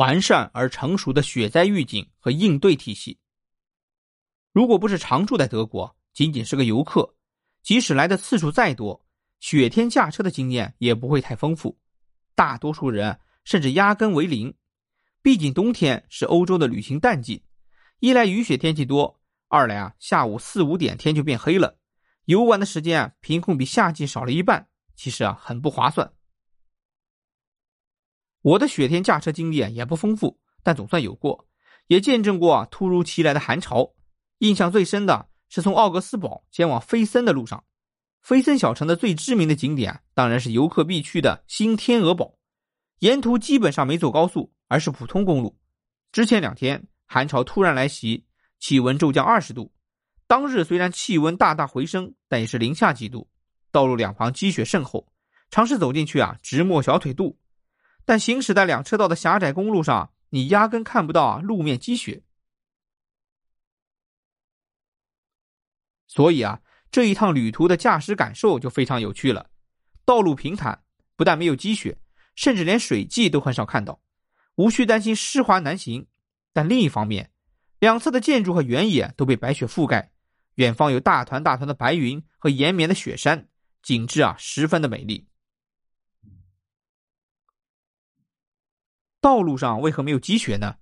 完善而成熟的雪灾预警和应对体系。如果不是常住在德国，仅仅是个游客，即使来的次数再多，雪天驾车的经验也不会太丰富。大多数人甚至压根为零。毕竟冬天是欧洲的旅行淡季，一来雨雪天气多，二来啊下午四五点天就变黑了，游玩的时间啊凭空比夏季少了一半，其实啊很不划算。我的雪天驾车经历啊也不丰富，但总算有过，也见证过突如其来的寒潮。印象最深的是从奥格斯堡前往菲森的路上，菲森小城的最知名的景点当然是游客必去的新天鹅堡，沿途基本上没走高速，而是普通公路。之前两天寒潮突然来袭，气温骤降二十度。当日虽然气温大大回升，但也是零下几度，道路两旁积雪甚厚，尝试走进去啊，直没小腿肚。但行驶在两车道的狭窄公路上，你压根看不到路面积雪。所以啊，这一趟旅途的驾驶感受就非常有趣了。道路平坦，不但没有积雪，甚至连水迹都很少看到，无需担心湿滑难行。但另一方面，两侧的建筑和原野都被白雪覆盖，远方有大团大团的白云和延绵的雪山，景致啊十分的美丽。道路上为何没有积雪呢？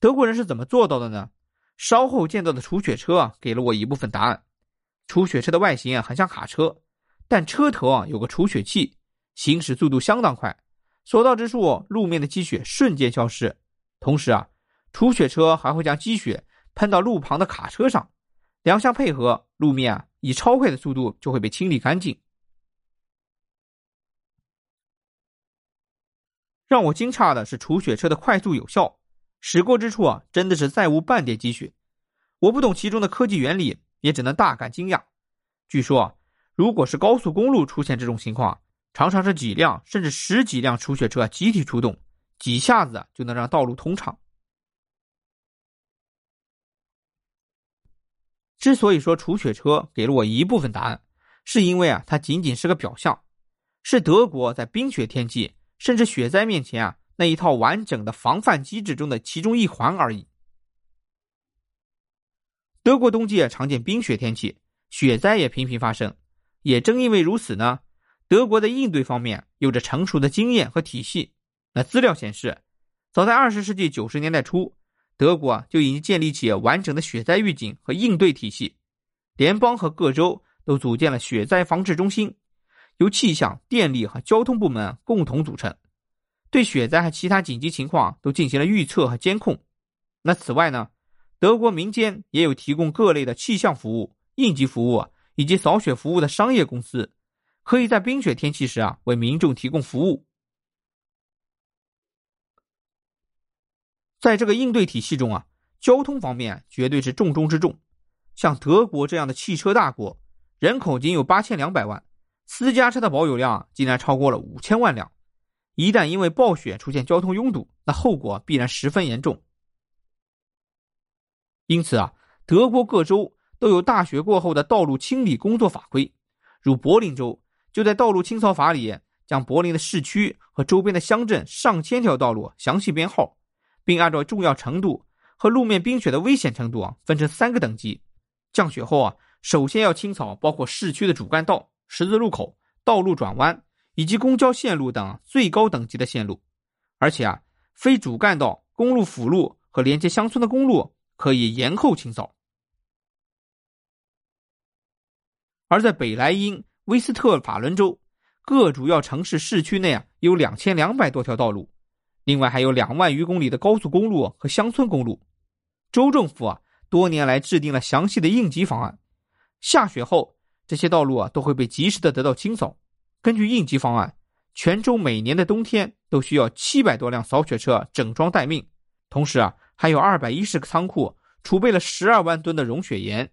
德国人是怎么做到的呢？稍后见到的除雪车啊，给了我一部分答案。除雪车的外形啊，很像卡车，但车头啊有个除雪器，行驶速度相当快，所到之处路面的积雪瞬间消失。同时啊，除雪车还会将积雪喷到路旁的卡车上，两相配合，路面啊以超快的速度就会被清理干净。让我惊诧的是除雪车的快速有效，驶过之处啊真的是再无半点积雪。我不懂其中的科技原理。也只能大感惊讶。据说啊，如果是高速公路出现这种情况，常常是几辆甚至十几辆除雪车集体出动，几下子就能让道路通畅。之所以说除雪车给了我一部分答案，是因为啊，它仅仅是个表象，是德国在冰雪天气甚至雪灾面前啊那一套完整的防范机制中的其中一环而已。德国冬季常见冰雪天气，雪灾也频频发生。也正因为如此呢，德国的应对方面有着成熟的经验和体系。那资料显示，早在二十世纪九十年代初，德国就已经建立起完整的雪灾预警和应对体系。联邦和各州都组建了雪灾防治中心，由气象、电力和交通部门共同组成，对雪灾和其他紧急情况都进行了预测和监控。那此外呢？德国民间也有提供各类的气象服务、应急服务以及扫雪服务的商业公司，可以在冰雪天气时啊为民众提供服务。在这个应对体系中啊，交通方面绝对是重中之重。像德国这样的汽车大国，人口仅有八千两百万，私家车的保有量竟然超过了五千万辆。一旦因为暴雪出现交通拥堵，那后果必然十分严重。因此啊，德国各州都有大雪过后的道路清理工作法规。如柏林州就在道路清扫法里，将柏林的市区和周边的乡镇上千条道路详细编号，并按照重要程度和路面冰雪的危险程度啊，分成三个等级。降雪后啊，首先要清扫包括市区的主干道、十字路口、道路转弯以及公交线路等最高等级的线路，而且啊，非主干道、公路辅路和连接乡村的公路。可以延后清扫，而在北莱茵威斯特法伦州各主要城市市区内啊，有两千两百多条道路，另外还有两万余公里的高速公路和乡村公路。州政府啊，多年来制定了详细的应急方案。下雪后，这些道路啊都会被及时的得到清扫。根据应急方案，泉州每年的冬天都需要七百多辆扫雪车整装待命，同时啊。还有二百一十个仓库，储备了十二万吨的融雪盐。